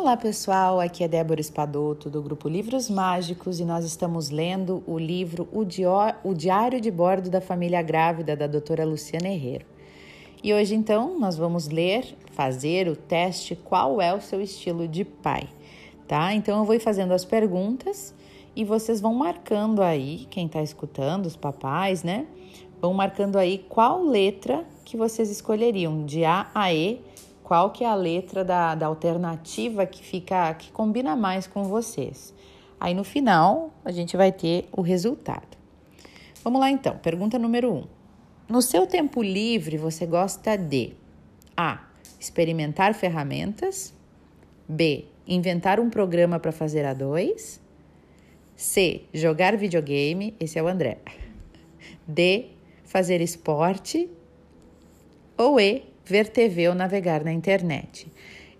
Olá pessoal, aqui é Débora Espadoto do grupo Livros Mágicos e nós estamos lendo o livro O, o Diário de Bordo da Família Grávida da doutora Luciana Herrero. E hoje então nós vamos ler, fazer o teste qual é o seu estilo de pai, tá? Então eu vou fazendo as perguntas e vocês vão marcando aí, quem está escutando, os papais, né? Vão marcando aí qual letra que vocês escolheriam, de A a E, qual que é a letra da, da alternativa que fica, que combina mais com vocês. Aí no final a gente vai ter o resultado. Vamos lá então, pergunta número 1. Um. No seu tempo livre, você gosta de A. Experimentar ferramentas. B. Inventar um programa para fazer a dois. C. Jogar videogame. Esse é o André. D. Fazer esporte. Ou E. Ver TV ou navegar na internet.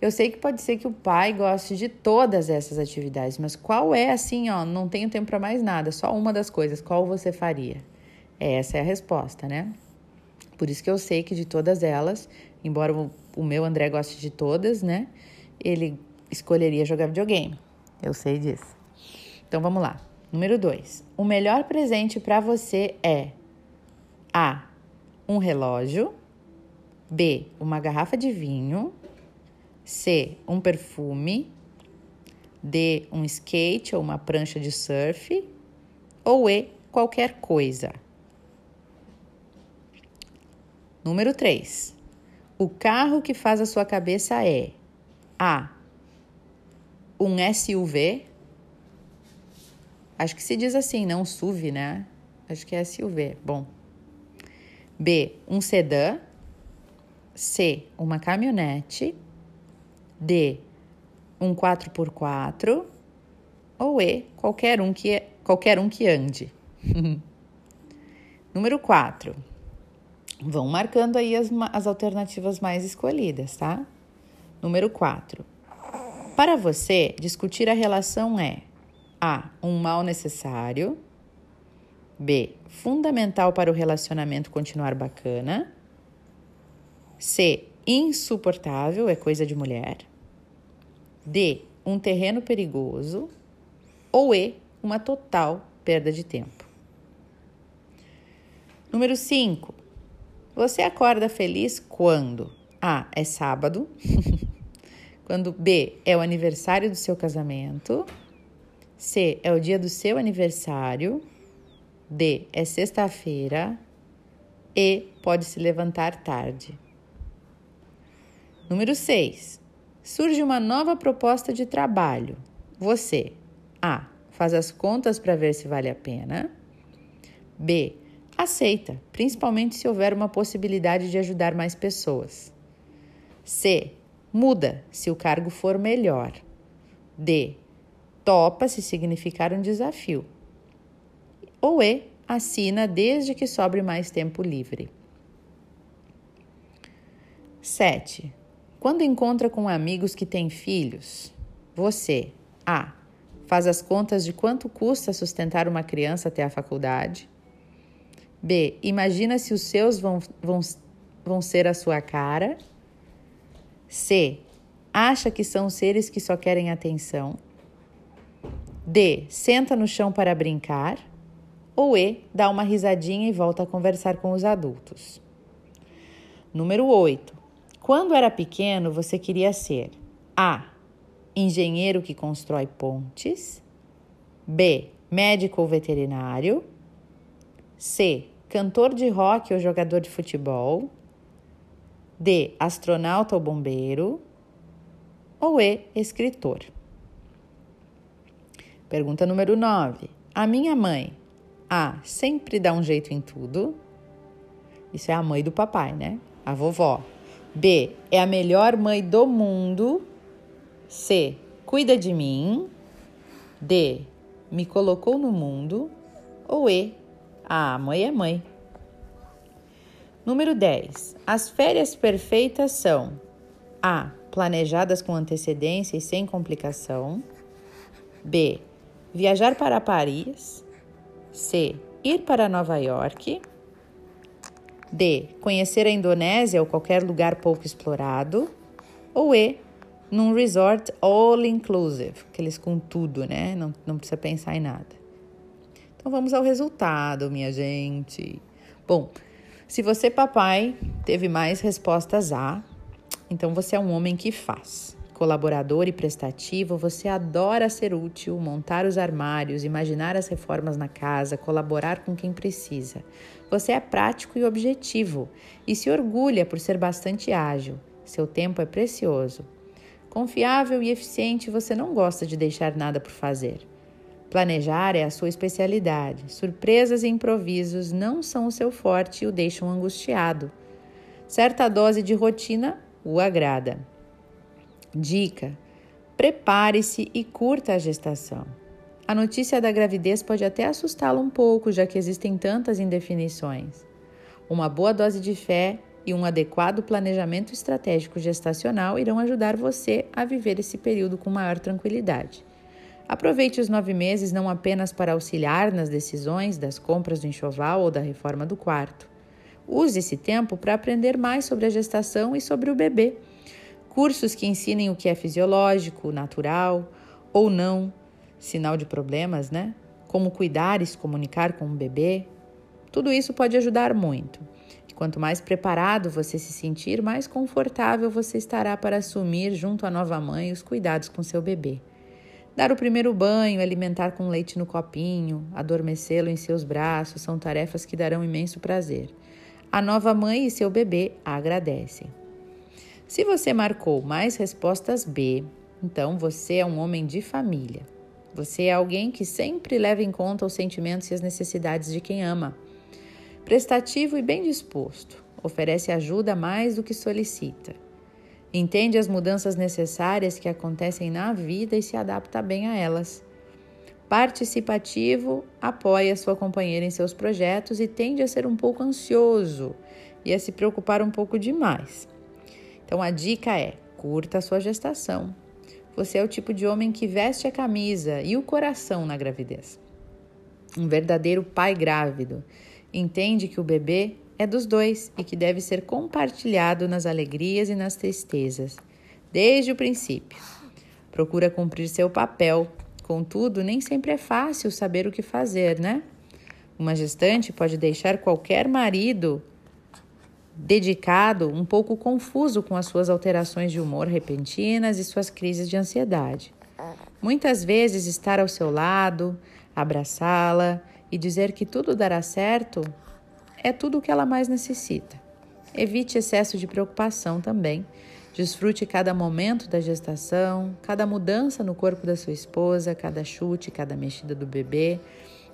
Eu sei que pode ser que o pai goste de todas essas atividades, mas qual é assim, ó, não tenho tempo para mais nada, só uma das coisas, qual você faria? Essa é a resposta, né? Por isso que eu sei que de todas elas, embora o meu André goste de todas, né? Ele escolheria jogar videogame. Eu sei disso. Então vamos lá. Número 2. O melhor presente para você é A. Um relógio. B. Uma garrafa de vinho. C. Um perfume. D. Um skate ou uma prancha de surf. Ou E. Qualquer coisa. Número 3. O carro que faz a sua cabeça é A. Um SUV. Acho que se diz assim, não SUV, né? Acho que é SUV. Bom. B. Um sedã. C. Uma caminhonete. D. Um 4x4. Ou E. Qualquer um que, qualquer um que ande. Número 4. Vão marcando aí as, as alternativas mais escolhidas, tá? Número 4. Para você, discutir a relação é a. Um mal necessário. B. Fundamental para o relacionamento continuar bacana. C. Insuportável, é coisa de mulher. D. Um terreno perigoso. Ou E. Uma total perda de tempo. Número 5. Você acorda feliz quando A. É sábado. quando B. É o aniversário do seu casamento. C. É o dia do seu aniversário. D. É sexta-feira. E. Pode se levantar tarde. Número 6. Surge uma nova proposta de trabalho. Você A. Faz as contas para ver se vale a pena. B. Aceita, principalmente se houver uma possibilidade de ajudar mais pessoas. C. Muda se o cargo for melhor. D topa se significar um desafio. Ou E, assina desde que sobre mais tempo livre. 7. Quando encontra com amigos que têm filhos, você A. Faz as contas de quanto custa sustentar uma criança até a faculdade. B. Imagina se os seus vão, vão, vão ser a sua cara. C. Acha que são seres que só querem atenção. D. Senta no chão para brincar. Ou E. Dá uma risadinha e volta a conversar com os adultos. Número 8. Quando era pequeno, você queria ser A. Engenheiro que constrói pontes. B. Médico ou veterinário. C. Cantor de rock ou jogador de futebol. D. Astronauta ou bombeiro. Ou E. Escritor. Pergunta número 9. A minha mãe, A, sempre dá um jeito em tudo. Isso é a mãe do papai, né? A vovó. B, é a melhor mãe do mundo. C, cuida de mim. D, me colocou no mundo. Ou E, a mãe é mãe. Número 10. As férias perfeitas são A. Planejadas com antecedência e sem complicação. B. Viajar para Paris. C. Ir para Nova York. D. Conhecer a Indonésia ou qualquer lugar pouco explorado. Ou E. num resort all inclusive, aqueles com tudo, né? Não, não precisa pensar em nada. Então vamos ao resultado, minha gente. Bom, se você, papai, teve mais respostas A, então você é um homem que faz. Colaborador e prestativo, você adora ser útil, montar os armários, imaginar as reformas na casa, colaborar com quem precisa. Você é prático e objetivo e se orgulha por ser bastante ágil. Seu tempo é precioso. Confiável e eficiente, você não gosta de deixar nada por fazer. Planejar é a sua especialidade. Surpresas e improvisos não são o seu forte e o deixam angustiado. Certa dose de rotina o agrada. Dica: prepare-se e curta a gestação. A notícia da gravidez pode até assustá-lo um pouco, já que existem tantas indefinições. Uma boa dose de fé e um adequado planejamento estratégico gestacional irão ajudar você a viver esse período com maior tranquilidade. Aproveite os nove meses não apenas para auxiliar nas decisões das compras do enxoval ou da reforma do quarto. Use esse tempo para aprender mais sobre a gestação e sobre o bebê. Cursos que ensinem o que é fisiológico, natural ou não, sinal de problemas, né? Como cuidar e se comunicar com o bebê. Tudo isso pode ajudar muito. Quanto mais preparado você se sentir, mais confortável você estará para assumir, junto à nova mãe, os cuidados com seu bebê. Dar o primeiro banho, alimentar com leite no copinho, adormecê-lo em seus braços são tarefas que darão imenso prazer. A nova mãe e seu bebê agradecem. Se você marcou mais respostas B, então você é um homem de família. Você é alguém que sempre leva em conta os sentimentos e as necessidades de quem ama prestativo e bem disposto, oferece ajuda mais do que solicita. Entende as mudanças necessárias que acontecem na vida e se adapta bem a elas. Participativo, apoia sua companheira em seus projetos e tende a ser um pouco ansioso e a se preocupar um pouco demais. Então a dica é: curta a sua gestação. Você é o tipo de homem que veste a camisa e o coração na gravidez. Um verdadeiro pai grávido Entende que o bebê é dos dois e que deve ser compartilhado nas alegrias e nas tristezas, desde o princípio. Procura cumprir seu papel, contudo, nem sempre é fácil saber o que fazer, né? Uma gestante pode deixar qualquer marido dedicado um pouco confuso com as suas alterações de humor repentinas e suas crises de ansiedade. Muitas vezes estar ao seu lado, abraçá-la e dizer que tudo dará certo é tudo o que ela mais necessita. Evite excesso de preocupação também. Desfrute cada momento da gestação, cada mudança no corpo da sua esposa, cada chute, cada mexida do bebê.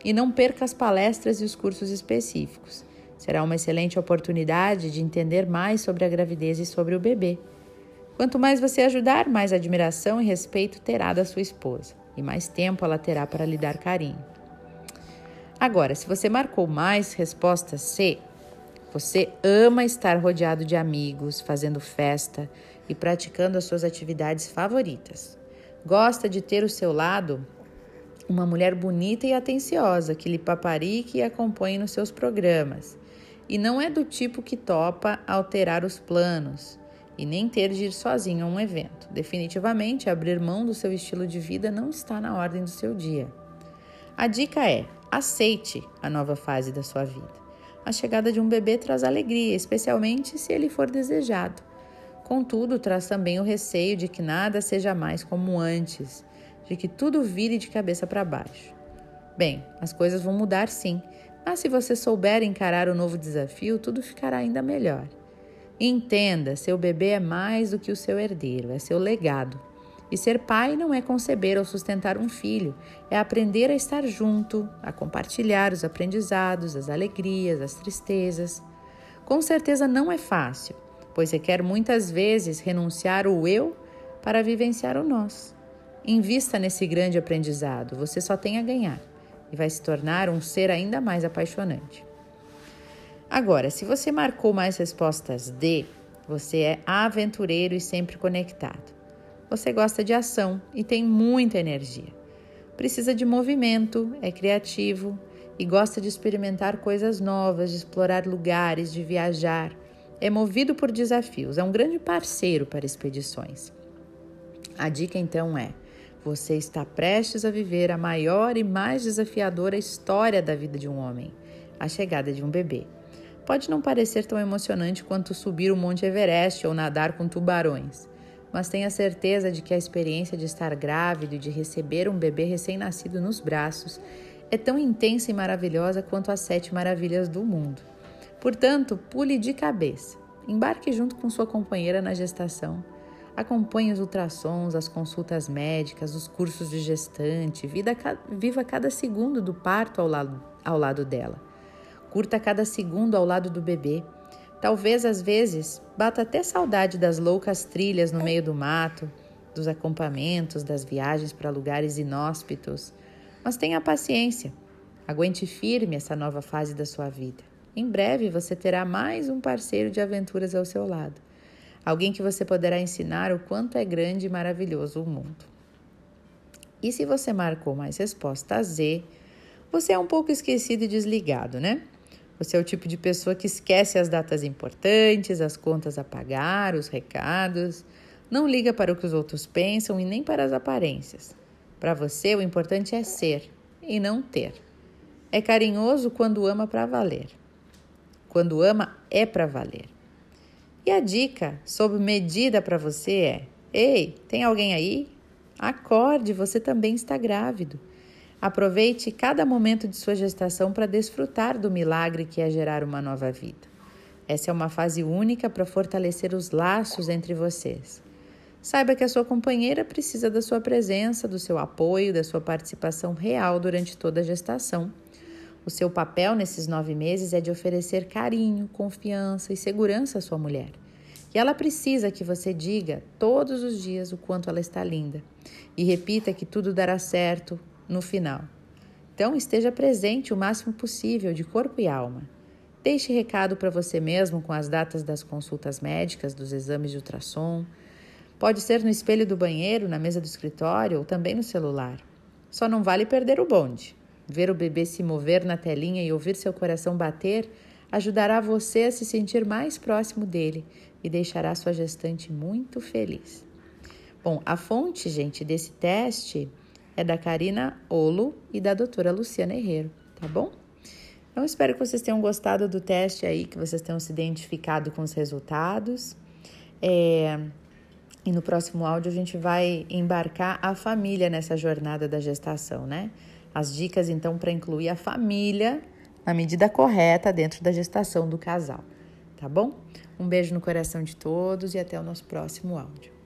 E não perca as palestras e os cursos específicos. Será uma excelente oportunidade de entender mais sobre a gravidez e sobre o bebê. Quanto mais você ajudar, mais admiração e respeito terá da sua esposa, e mais tempo ela terá para lhe dar carinho. Agora, se você marcou mais resposta C, você ama estar rodeado de amigos, fazendo festa e praticando as suas atividades favoritas. Gosta de ter ao seu lado uma mulher bonita e atenciosa que lhe paparique e acompanhe nos seus programas. E não é do tipo que topa alterar os planos e nem ter de ir sozinho a um evento. Definitivamente, abrir mão do seu estilo de vida não está na ordem do seu dia. A dica é: Aceite a nova fase da sua vida. A chegada de um bebê traz alegria, especialmente se ele for desejado. Contudo, traz também o receio de que nada seja mais como antes, de que tudo vire de cabeça para baixo. Bem, as coisas vão mudar sim, mas se você souber encarar o novo desafio, tudo ficará ainda melhor. Entenda, seu bebê é mais do que o seu herdeiro, é seu legado. E ser pai não é conceber ou sustentar um filho, é aprender a estar junto, a compartilhar os aprendizados, as alegrias, as tristezas. Com certeza não é fácil, pois requer muitas vezes renunciar o eu para vivenciar o nós. Invista nesse grande aprendizado, você só tem a ganhar e vai se tornar um ser ainda mais apaixonante. Agora, se você marcou mais respostas D, você é aventureiro e sempre conectado. Você gosta de ação e tem muita energia. Precisa de movimento, é criativo e gosta de experimentar coisas novas, de explorar lugares, de viajar. É movido por desafios, é um grande parceiro para expedições. A dica então é: você está prestes a viver a maior e mais desafiadora história da vida de um homem, a chegada de um bebê. Pode não parecer tão emocionante quanto subir o Monte Everest ou nadar com tubarões, mas tenha certeza de que a experiência de estar grávido e de receber um bebê recém-nascido nos braços é tão intensa e maravilhosa quanto as sete maravilhas do mundo. Portanto, pule de cabeça. Embarque junto com sua companheira na gestação. Acompanhe os ultrassons, as consultas médicas, os cursos de gestante. viva cada segundo do parto ao lado, ao lado dela. Curta cada segundo ao lado do bebê. Talvez às vezes bata até saudade das loucas trilhas no meio do mato, dos acampamentos, das viagens para lugares inóspitos. Mas tenha paciência. Aguente firme essa nova fase da sua vida. Em breve você terá mais um parceiro de aventuras ao seu lado. Alguém que você poderá ensinar o quanto é grande e maravilhoso o mundo. E se você marcou mais resposta Z, você é um pouco esquecido e desligado, né? Você é o tipo de pessoa que esquece as datas importantes, as contas a pagar, os recados, não liga para o que os outros pensam e nem para as aparências. Para você, o importante é ser e não ter. É carinhoso quando ama para valer. Quando ama, é para valer. E a dica sob medida para você é: ei, tem alguém aí? Acorde, você também está grávido. Aproveite cada momento de sua gestação para desfrutar do milagre que é gerar uma nova vida. Essa é uma fase única para fortalecer os laços entre vocês. Saiba que a sua companheira precisa da sua presença, do seu apoio, da sua participação real durante toda a gestação. O seu papel nesses nove meses é de oferecer carinho, confiança e segurança à sua mulher. E ela precisa que você diga todos os dias o quanto ela está linda e repita que tudo dará certo, no final. Então, esteja presente o máximo possível, de corpo e alma. Deixe recado para você mesmo com as datas das consultas médicas, dos exames de ultrassom. Pode ser no espelho do banheiro, na mesa do escritório ou também no celular. Só não vale perder o bonde. Ver o bebê se mover na telinha e ouvir seu coração bater ajudará você a se sentir mais próximo dele e deixará sua gestante muito feliz. Bom, a fonte, gente, desse teste é da Karina Olo e da doutora Luciana Herrero, tá bom? Então, espero que vocês tenham gostado do teste aí, que vocês tenham se identificado com os resultados. É, e no próximo áudio a gente vai embarcar a família nessa jornada da gestação, né? As dicas, então, para incluir a família na medida correta dentro da gestação do casal, tá bom? Um beijo no coração de todos e até o nosso próximo áudio.